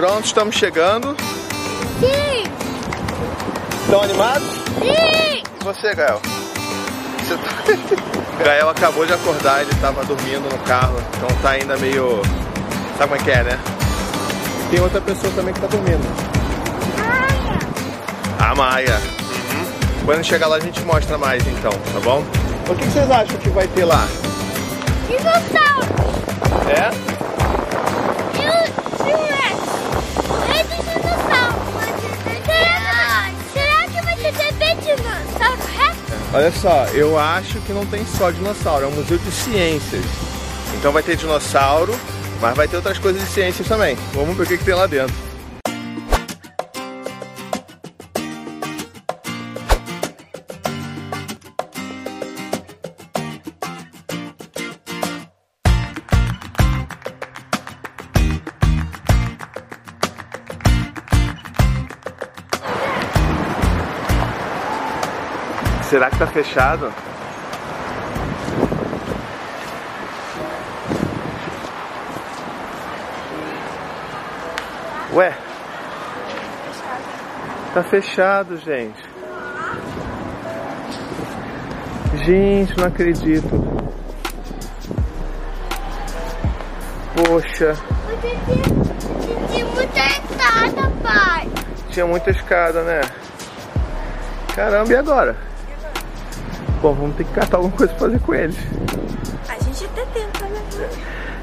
Pronto, estamos chegando. Sim! Estão animados? Sim! E você, Gael? Você tá... Gael acabou de acordar, ele estava dormindo no carro, então tá ainda meio. Sabe como é que é, né? Tem outra pessoa também que tá dormindo. A Maia. Uhum. Quando chegar lá a gente mostra mais então, tá bom? O que vocês acham que vai ter lá? Dinossauro! É? Olha só, eu acho que não tem só dinossauro, é um museu de ciências. Então vai ter dinossauro, mas vai ter outras coisas de ciências também. Vamos ver o que, que tem lá dentro. Tá fechado? Ué? Tá fechado, gente. Gente, não acredito. Poxa, tem muita escada, pai. tinha muita escada, né? Caramba, e agora? Bom, vamos ter que catar alguma coisa pra fazer com eles. A gente até tenta, né?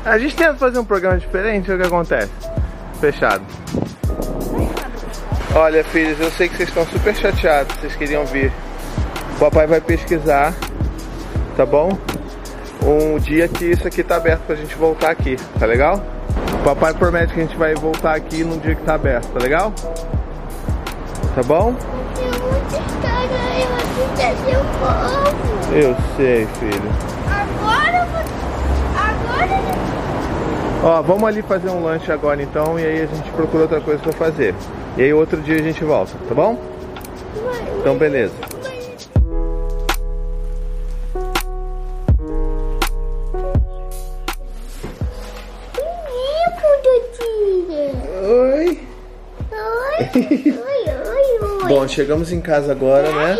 A gente tenta fazer um programa diferente, o que acontece? Fechado. Olha, filhos, eu sei que vocês estão super chateados, vocês queriam vir. O papai vai pesquisar, tá bom? Um dia que isso aqui tá aberto pra gente voltar aqui, tá legal? O papai promete que a gente vai voltar aqui num dia que tá aberto, tá legal? Tá bom? O povo. Eu sei, filho. Agora. Agora... Ó, vamos ali fazer um lanche agora então e aí a gente procura outra coisa pra fazer. E aí outro dia a gente volta, tá bom? Então beleza. Oi. Oi, oi, oi, oi. Bom, chegamos em casa agora, né?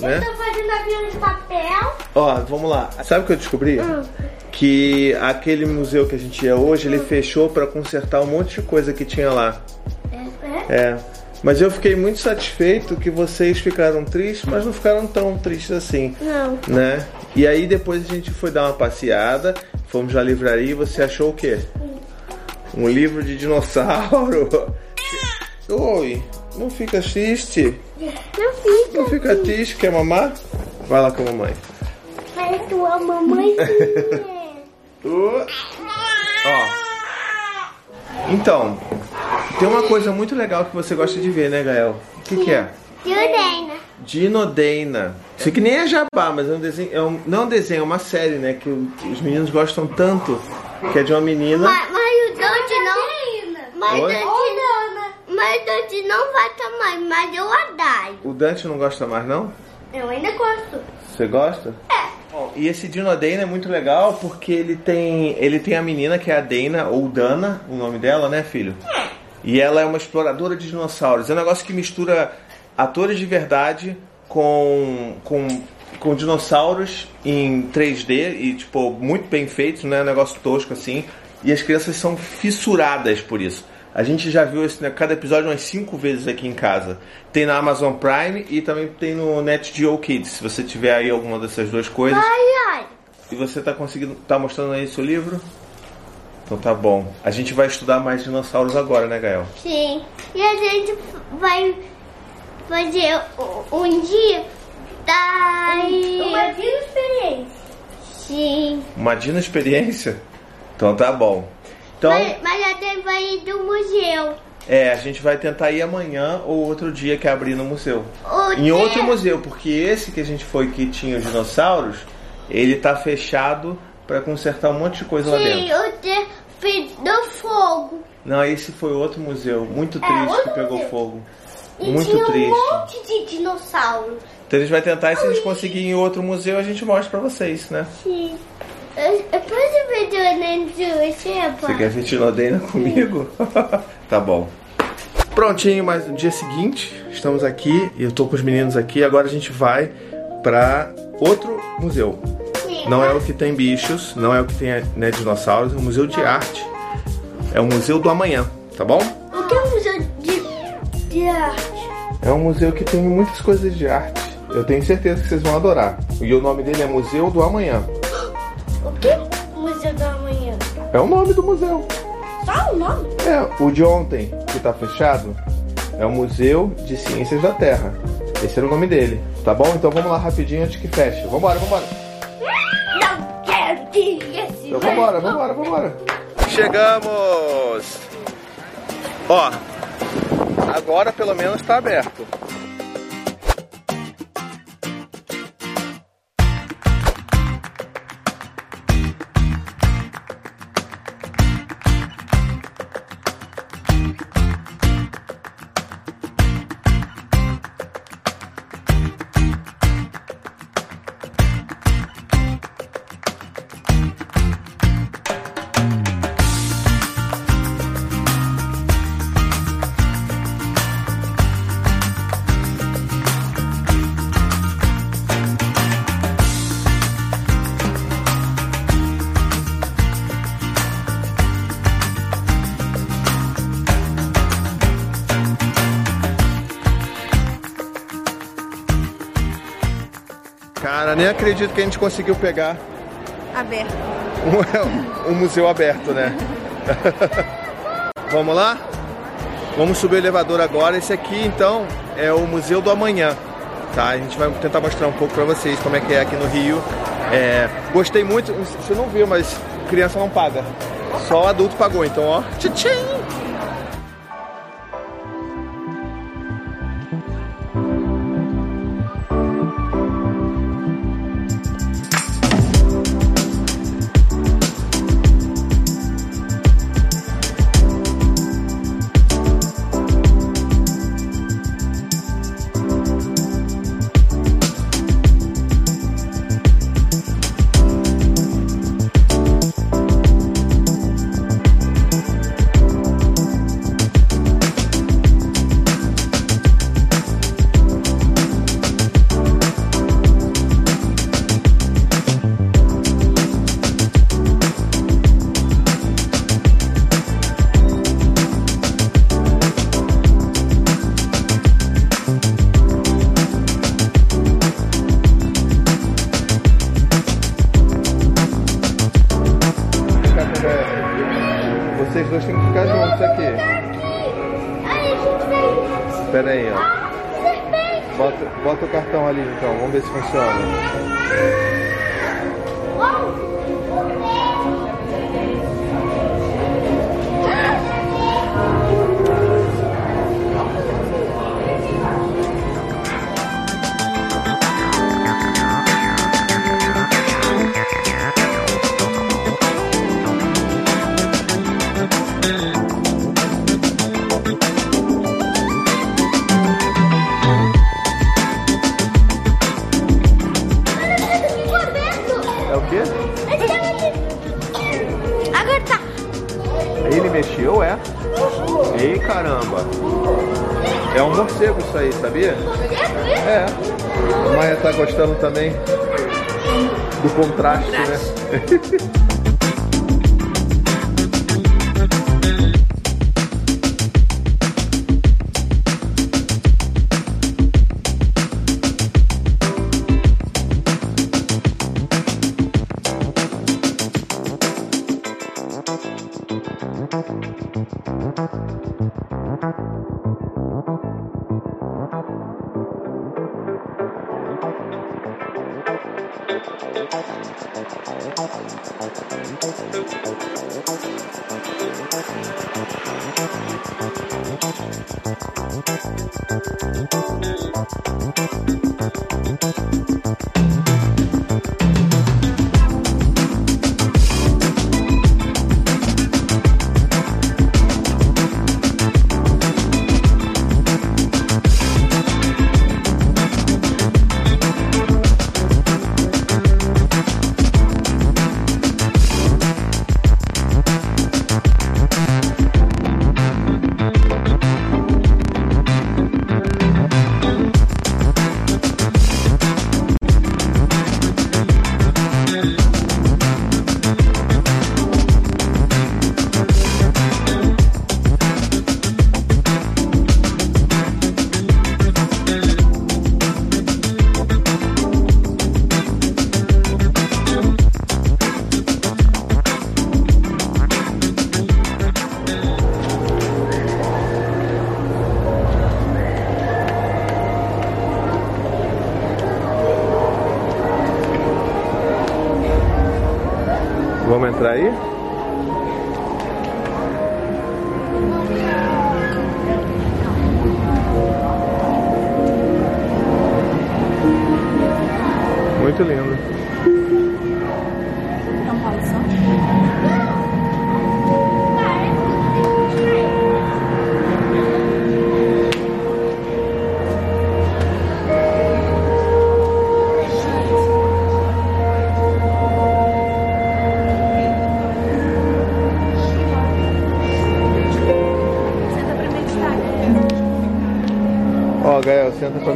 Né? Eu tô fazendo avião de papel. Ó, vamos lá. Sabe o que eu descobri? Que aquele museu que a gente ia hoje, ele fechou pra consertar um monte de coisa que tinha lá. É? É. Mas eu fiquei muito satisfeito que vocês ficaram tristes, mas não ficaram tão tristes assim. Não. né? E aí depois a gente foi dar uma passeada, fomos à livraria e você achou o quê? Um livro de dinossauro. Oi, não fica triste. Não fica. Não fica triste, quer mamar? Vai lá com a mamãe. Parece tua mamãezinha. Uh. Ó. Então, tem uma coisa muito legal que você gosta de ver, né, Gael? O que, que é? Jurena. Dinodeina. Isso aqui nem é jabá, mas é um desenho. É um, não é um desenho, é uma série, né? Que os meninos gostam tanto. Que é de uma menina. Mas, mas o Dante não. Mas o? Dante não. Mas o Dante não vai tomar, mas eu adoro. O Dante não gosta mais, não? Eu ainda gosto. Você gosta? É. Bom, e esse Dinodeina é muito legal porque ele tem. Ele tem a menina que é a Dana, ou Dana, o nome dela, né, filho? E ela é uma exploradora de dinossauros. É um negócio que mistura atores de verdade com. com. com dinossauros em 3D e, tipo, muito bem feitos, não é um negócio tosco assim. E as crianças são fissuradas por isso. A gente já viu esse, né, cada episódio umas cinco vezes aqui em casa. Tem na Amazon Prime e também tem no NetGeo Kids. Se você tiver aí alguma dessas duas coisas. Ai, ai. E você tá conseguindo. tá mostrando aí seu livro? Então tá bom. A gente vai estudar mais dinossauros agora, né, Gael? Sim. E a gente vai fazer um- dia da. Uma vida experiência. Sim. Uma dino experiência? Então tá bom. Então, Mas, mas a gente vai ir do museu. é, a gente vai tentar ir amanhã ou outro dia que abrir no museu. O Em outro museu, porque esse que a gente foi que tinha os dinossauros, ele tá fechado pra consertar um monte de coisa lá Sim, dentro. o de fez do fogo. Não, esse foi outro museu, muito É, triste que outro pegou museu. fogo. E Muito tinha triste. um monte de dinossauros. Então a gente vai tentar e se a gente conseguir ir em outro museu, a gente mostra pra vocês, né? Sim. Posso ver do Nenzu, Você quer ver Dinodeina comigo? Tá bom. Prontinho, mas no dia seguinte, estamos aqui, e eu tô com os meninos aqui, agora a gente vai pra outro museu. Não é o que tem bichos, não é o que tem né, dinossauros, é um museu de arte. É o Museu do Amanhã, tá bom? O que é um museu de, de arte? É um museu que tem muitas coisas de arte. Eu tenho certeza que vocês vão adorar. E o nome dele é Museu do Amanhã. É o nome do museu. Só o nome? É, o de ontem, que tá fechado, é o Museu de Ciências da Terra. Esse era o nome dele, tá bom? Então vamos lá rapidinho antes que feche. Vambora, vambora. Não quero que esse Então vambora, vambora, vambora. Chegamos! Ó, agora pelo menos tá aberto. Nem acredito que a gente conseguiu pegar Aberto. um, um museu aberto, né? Vamos lá? Vamos subir o elevador agora. Esse aqui, então, é o Museu do Amanhã. Tá? A gente vai tentar mostrar um pouco pra vocês como é que é aqui no Rio. É, gostei muito. Você não viu, mas criança não paga. Só o adulto pagou. Então, ó. Tchim! Então, vamos Música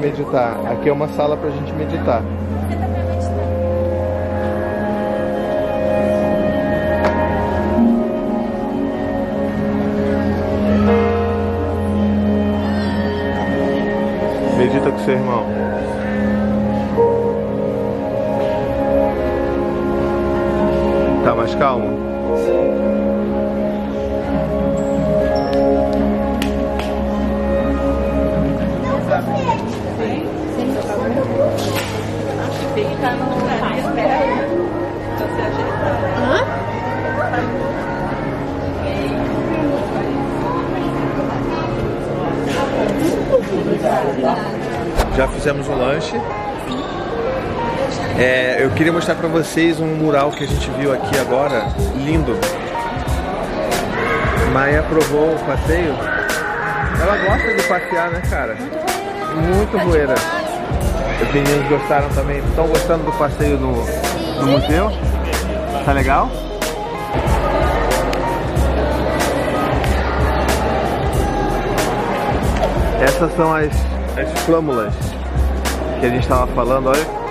meditar. Aqui é uma sala pra gente meditar. Medita com seu irmão. Tá mais calmo? Fica no lugar. Espera aí. Você ajeita. Já fizemos o lanche. É, eu queria mostrar pra vocês um mural que a gente viu aqui agora, lindo. Maia aprovou o passeio. Ela gosta de passear, né, cara? Muito voeira. Os meninos gostaram também. Estão gostando do passeio no museu? Tá legal? Essas são as, as flâmulas que a gente estava falando. Olha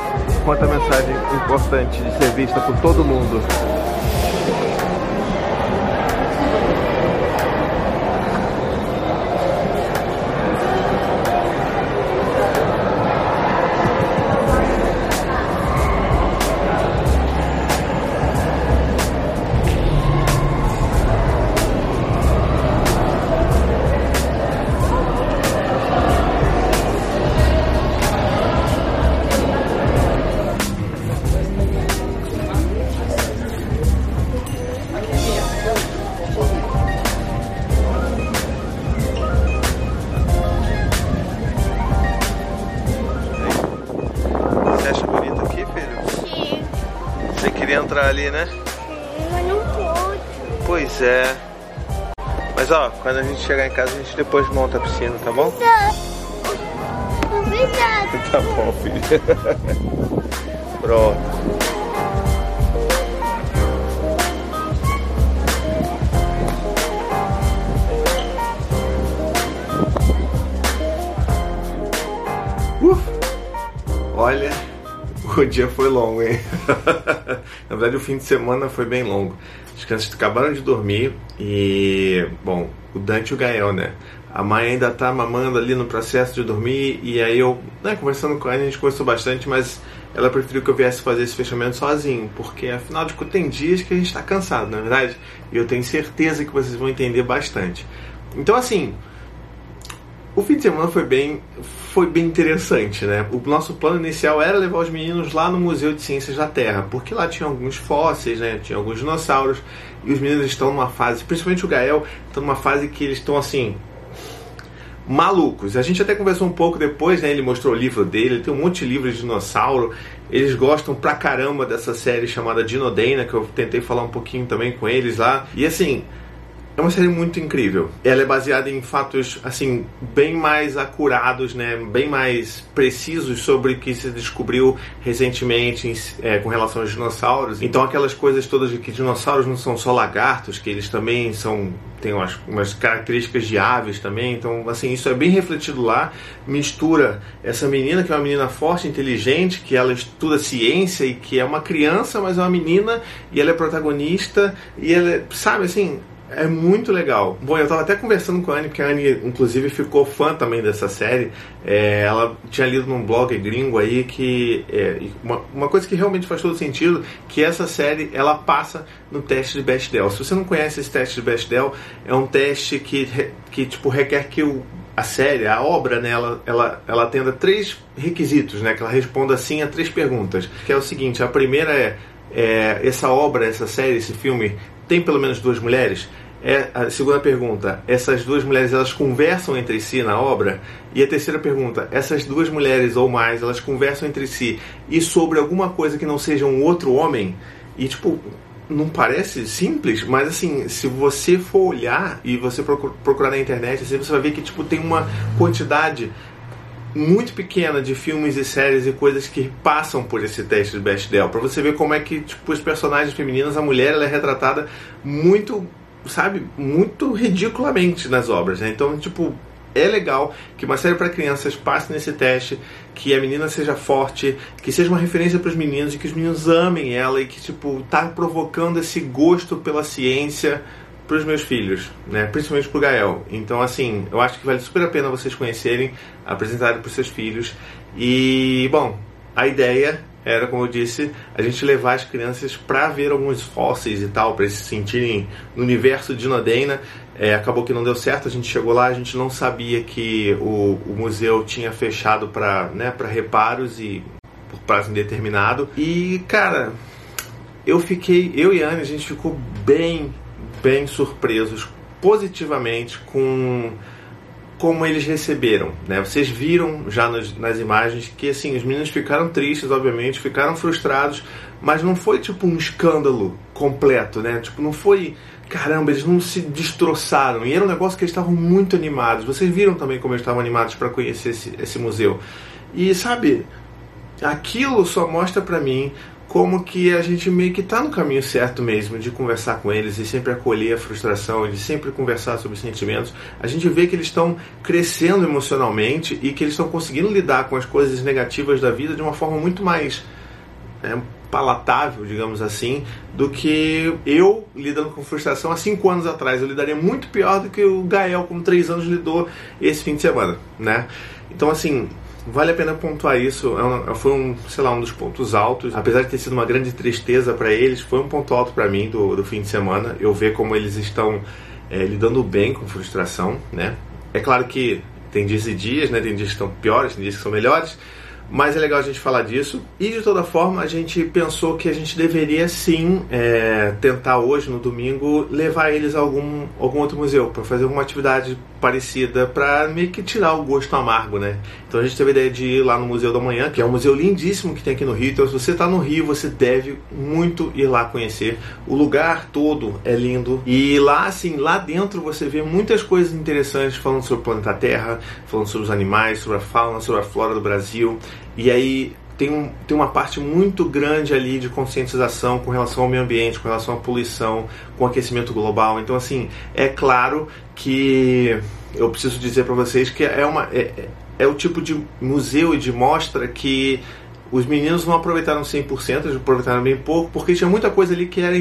quanta mensagem importante de ser vista por todo mundo. Quando a gente chegar em casa, a gente depois monta a piscina, tá bom? Tá. Obrigada. Tá bom, filho. Pronto. Uf. Olha, o dia foi longo, hein? Na verdade, o fim de semana foi bem longo. As crianças acabaram de dormir e, bom, o Dante e o Gael, né? A mãe ainda tá mamando ali no processo de dormir e aí eu, né, conversando com ela, a gente conversou bastante, mas ela preferiu que eu viesse fazer esse fechamento sozinho, porque afinal de contas tem dias que a gente tá cansado, na é verdade? E eu tenho certeza que vocês vão entender bastante. Então, assim, o fim de semana foi bem, foi bem interessante, né? O nosso plano inicial era levar os meninos lá no Museu de Ciências da Terra, porque lá tinha alguns fósseis, né? Tinha alguns dinossauros, e os meninos estão numa fase, principalmente o Gael, estão numa fase que eles estão assim malucos. A gente até conversou um pouco depois, né? Ele mostrou o livro dele, ele tem um monte de livros de dinossauro. Eles gostam pra caramba dessa série chamada Dinodena, que eu tentei falar um pouquinho também com eles lá. E assim, é uma série muito incrível. Ela é baseada em fatos assim bem mais acurados, né, bem mais precisos sobre o que se descobriu recentemente em- é, com relação aos dinossauros. Então aquelas coisas todas de que dinossauros não são só lagartos, que eles também são têm umas, umas características de aves também. Então assim isso é bem refletido lá. Mistura essa menina que é uma menina forte, inteligente, que ela estuda ciência e que é uma criança, mas é uma menina e ela é protagonista e ela é, sabe assim é muito legal. Bom, eu tava até conversando com a Anne, porque a Anne, inclusive, ficou fã também dessa série. É, ela tinha lido num blog gringo aí que. é, uma, uma coisa que realmente faz todo sentido, que essa série ela passa no teste de Bechdel. Se você não conhece esse teste de Bechdel, é um teste que, que tipo, requer que o, a série, a obra, né, ela, ela, ela atenda três requisitos, né? Que ela responda assim a três perguntas. Que é o seguinte, a primeira é é, essa obra, essa série, esse filme tem pelo menos duas mulheres? É, a segunda pergunta, essas duas mulheres elas conversam entre si na obra? E a terceira pergunta, essas duas mulheres ou mais, elas conversam entre si e sobre alguma coisa que não seja um outro homem? E tipo, não parece simples, mas assim, se você for olhar e você procurar na internet, assim, você vai ver que tipo tem uma quantidade muito pequena de filmes e séries e coisas que passam por esse teste de Bechdel, para você ver como é que tipo os personagens femininos, a mulher ela é retratada muito, sabe, muito ridiculamente nas obras, né? Então, tipo, é legal que uma série para crianças passe nesse teste, que a menina seja forte, que seja uma referência para os meninos e que os meninos amem ela e que tipo tá provocando esse gosto pela ciência para os meus filhos, né? Principalmente para o Gael. Então assim, eu acho que vale super a pena vocês conhecerem, apresentarem para os seus filhos e bom, a ideia era, como eu disse, a gente levar as crianças para ver alguns fósseis e tal, para eles se sentirem no universo de Nodeina. É, acabou que não deu certo, a gente chegou lá, a gente não sabia que o, o museu tinha fechado para né, reparos e por prazo indeterminado. E, cara, eu fiquei, eu e a Anne, a gente ficou bem, bem surpresos positivamente com como eles receberam, né? Vocês viram já nas, nas, imagens que assim os meninos ficaram tristes, obviamente, ficaram frustrados, mas não foi tipo um escândalo completo, né? Tipo não foi caramba, eles não se destroçaram e era um negócio que eles estavam muito animados. Vocês viram também como eles estavam animados para conhecer esse, esse museu e sabe aquilo só mostra para mim como que a gente meio que está no caminho certo mesmo de conversar com eles e sempre acolher a frustração, de sempre conversar sobre sentimentos. A gente vê que eles estão crescendo emocionalmente e que eles estão conseguindo lidar com as coisas negativas da vida de uma forma muito mais é, palatável, digamos assim, do que eu lidando com frustração há cinco anos atrás. Eu lidaria muito pior do que o Gael, com três anos, lidou esse fim de semana, né? Então, assim, Vale a pena pontuar isso, é um, foi um, sei lá, um dos pontos altos, apesar de ter sido uma grande tristeza para eles, foi um ponto alto para mim do, do fim de semana. Eu ver como eles estão é, lidando bem com frustração, né? É claro que tem dias e dias, né? Tem dias que estão piores, tem dias que são melhores, mas é legal a gente falar disso. E de toda forma, a gente pensou que a gente deveria sim é, tentar hoje, no domingo, levar eles a algum, algum outro museu para fazer alguma atividade parecida para meio que tirar o gosto amargo, né? Então a gente teve a ideia de ir lá no Museu da Manhã, que é um museu lindíssimo que tem aqui no Rio. Então se você está no Rio, você deve muito ir lá conhecer. O lugar todo é lindo e lá assim, lá dentro você vê muitas coisas interessantes falando sobre o planeta Terra, falando sobre os animais, sobre a fauna, sobre a flora do Brasil. E aí tem, um, tem uma parte muito grande ali de conscientização com relação ao meio ambiente, com relação à poluição, com o aquecimento global. Então, assim, é claro que eu preciso dizer para vocês que é, uma, é, é o tipo de museu e de mostra que os meninos não aproveitaram 100%, eles aproveitaram bem pouco, porque tinha muita coisa ali que era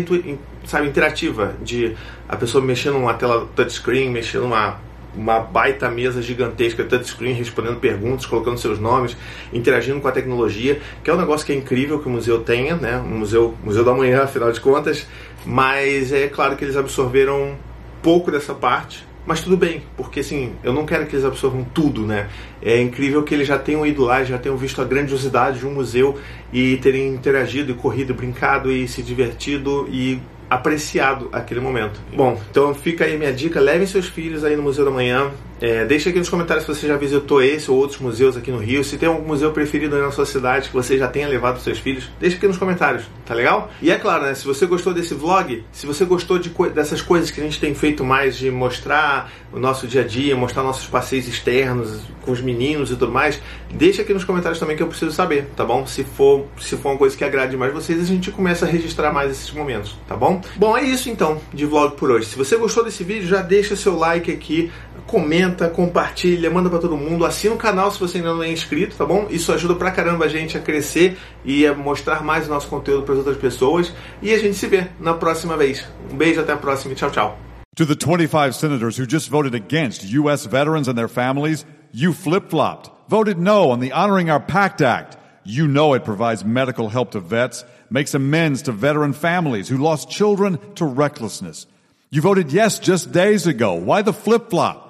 sabe, interativa, de a pessoa mexendo numa tela touchscreen, mexendo numa uma baita mesa gigantesca, touchscreen, respondendo perguntas, colocando seus nomes, interagindo com a tecnologia, que é um negócio que é incrível que o museu tenha, né? Um museu, museu da manhã, afinal de contas, mas é claro que eles absorveram pouco dessa parte, mas tudo bem, porque assim, eu não quero que eles absorvam tudo, né? É incrível que eles já tenham ido lá, já tenham visto a grandiosidade de um museu e terem interagido e corrido, brincado e se divertido e apreciado aquele momento. Bom, então fica aí minha dica, levem seus filhos aí no Museu da Manhã, é, deixa aqui nos comentários se você já visitou esse ou outros museus aqui no Rio. Se tem algum museu preferido aí na sua cidade que você já tenha levado seus filhos, deixa aqui nos comentários, tá legal? E é claro, né? Se você gostou desse vlog, se você gostou de co dessas coisas que a gente tem feito mais, de mostrar o nosso dia a dia, mostrar nossos passeios externos com os meninos e tudo mais, deixa aqui nos comentários também que eu preciso saber, tá bom? Se for, se for uma coisa que agrade mais vocês, a gente começa a registrar mais esses momentos, tá bom? Bom, é isso então de vlog por hoje. Se você gostou desse vídeo, já deixa seu like aqui, comenta, compartilha, manda para todo mundo, assina o canal se você ainda não é inscrito, tá bom? Isso ajuda pra caramba a gente a crescer e a mostrar mais o nosso conteúdo para as outras pessoas. E a gente se vê na próxima vez. Um beijo, até a próxima tchau, tchau. To the 25 senators who just voted against U.S. veterans and their families, you flip flopped, voted no on the Honoring Our Pact Act. You know it provides medical help to vets, makes amends to veteran families who lost children to recklessness. You voted yes just days ago. Why the flip flop?